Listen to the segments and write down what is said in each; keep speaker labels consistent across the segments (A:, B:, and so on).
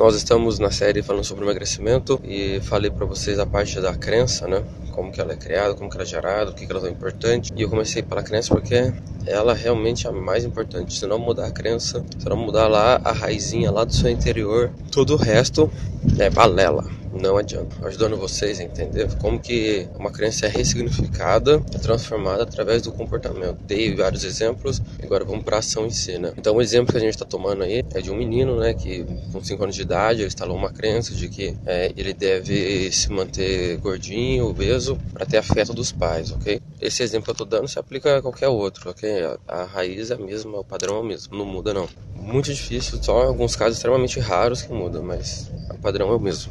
A: Nós estamos na série falando sobre emagrecimento e falei para vocês a parte da crença, né? Como que ela é criada, como que ela é gerada, o que que ela é importante. E eu comecei pela crença porque ela realmente é a mais importante. Se não mudar a crença, se não mudar lá a raizinha lá do seu interior, todo o resto é balela não adianta. Ajudando vocês a entender como que uma crença é ressignificada, é transformada através do comportamento. Dei vários exemplos, agora vamos para a ação em si, né? Então o exemplo que a gente está tomando aí é de um menino, né, que com 5 anos de idade ele instalou uma crença de que é, ele deve se manter gordinho, obeso, para ter afeto dos pais, ok? Esse exemplo que eu estou dando se aplica a qualquer outro, ok? A, a raiz é a mesma, o padrão é o mesmo, não muda não. Muito difícil, só alguns casos extremamente raros que mudam, mas o padrão é o mesmo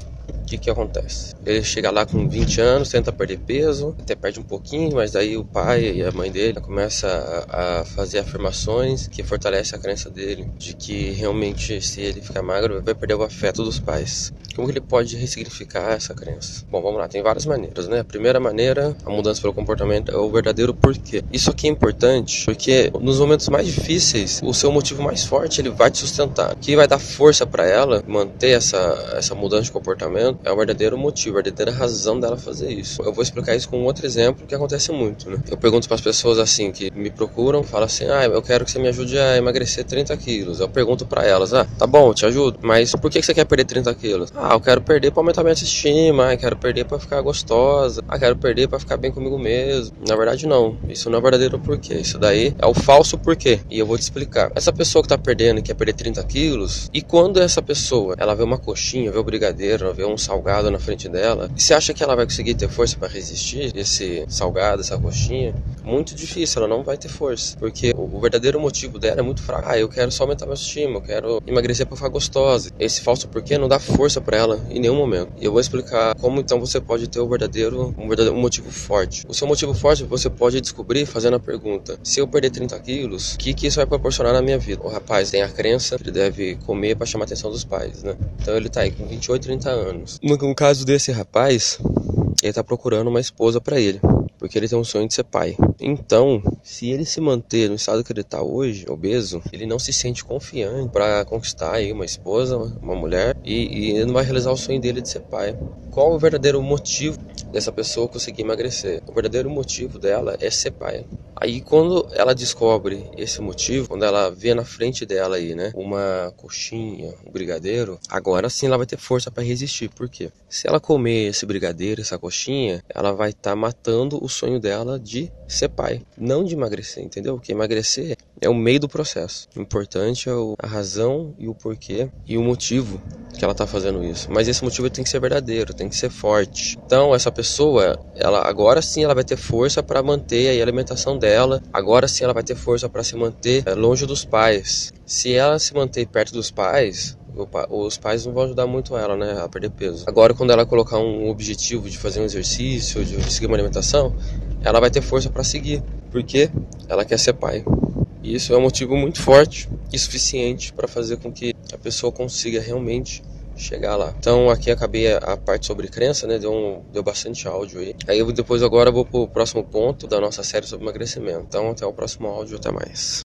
A: que que acontece? Ele chega lá com 20 anos, tenta perder peso, até perde um pouquinho, mas daí o pai e a mãe dele começa a, fazer afirmações que fortalecem a crença dele de que realmente se ele ficar magro vai perder o afeto dos pais. Como ele pode ressignificar essa crença? Bom, vamos lá, tem várias maneiras, né? A primeira maneira, a mudança pelo comportamento é o verdadeiro porquê. Isso aqui é importante porque nos momentos mais difíceis, o seu motivo mais forte ele vai te sustentar. Que vai dar força para ela manter essa essa mudança de comportamento é o verdadeiro motivo, a verdadeira razão dela fazer isso. Eu vou explicar isso com um outro exemplo que acontece muito, né? Eu pergunto para as pessoas assim que me procuram, falam assim: "Ah, eu quero que você me ajude a emagrecer 30 quilos". Eu pergunto para elas: "Ah, tá bom, te ajudo, mas por que você quer perder 30 quilos?". "Ah, eu quero perder para aumentar minha autoestima, ah, quero perder para ficar gostosa, ah, quero perder para ficar bem comigo mesmo". Na verdade não, isso não é o verdadeiro porquê, isso daí é o falso porquê. E eu vou te explicar. Essa pessoa que tá perdendo e quer perder 30 quilos, e quando essa pessoa, ela vê uma coxinha, vê o brigadeiro, ela vê um salgado na frente dela. E você acha que ela vai conseguir ter força para resistir esse salgado, essa coxinha? Muito difícil, ela não vai ter força, porque o verdadeiro motivo dela é muito fraco. Ah, eu quero só aumentar meu estima, eu quero emagrecer para ficar gostosa. Esse falso porquê não dá força para ela em nenhum momento. E eu vou explicar como então você pode ter o verdadeiro, um verdadeiro um motivo forte. O seu motivo forte você pode descobrir fazendo a pergunta: se eu perder 30 quilos, o que, que isso vai proporcionar na minha vida? O rapaz tem a crença que ele deve comer para chamar a atenção dos pais, né? Então ele tá aí com 28, 30 anos. No caso desse rapaz, ele tá procurando uma esposa para ele, porque ele tem um sonho de ser pai. Então, se ele se manter no estado que ele está hoje, obeso, ele não se sente confiante para conquistar aí uma esposa, uma mulher, e, e ele não vai realizar o sonho dele de ser pai. Qual o verdadeiro motivo dessa pessoa conseguir emagrecer? O verdadeiro motivo dela é ser pai. Aí quando ela descobre esse motivo, quando ela vê na frente dela aí, né, uma coxinha, um brigadeiro, agora sim ela vai ter força para resistir. Por quê? Se ela comer esse brigadeiro, essa coxinha, ela vai estar tá matando o sonho dela de ser pai, não de emagrecer, entendeu? Porque emagrecer é o meio do processo. O importante é a razão e o porquê e o motivo que ela está fazendo isso. Mas esse motivo tem que ser verdadeiro, tem que ser forte. Então essa pessoa, ela agora sim ela vai ter força para manter a alimentação dela. Agora sim ela vai ter força para se manter eh, longe dos pais. Se ela se manter perto dos pais, os pais não vão ajudar muito ela, né, a perder peso. Agora, quando ela colocar um objetivo de fazer um exercício, de seguir uma alimentação, ela vai ter força para seguir, porque ela quer ser pai. E isso é um motivo muito forte e suficiente para fazer com que a pessoa consiga realmente chegar lá. Então aqui acabei a parte sobre crença, né? Deu, um, deu bastante áudio aí. Aí depois agora vou pro próximo ponto da nossa série sobre emagrecimento. Então até o próximo áudio, até mais.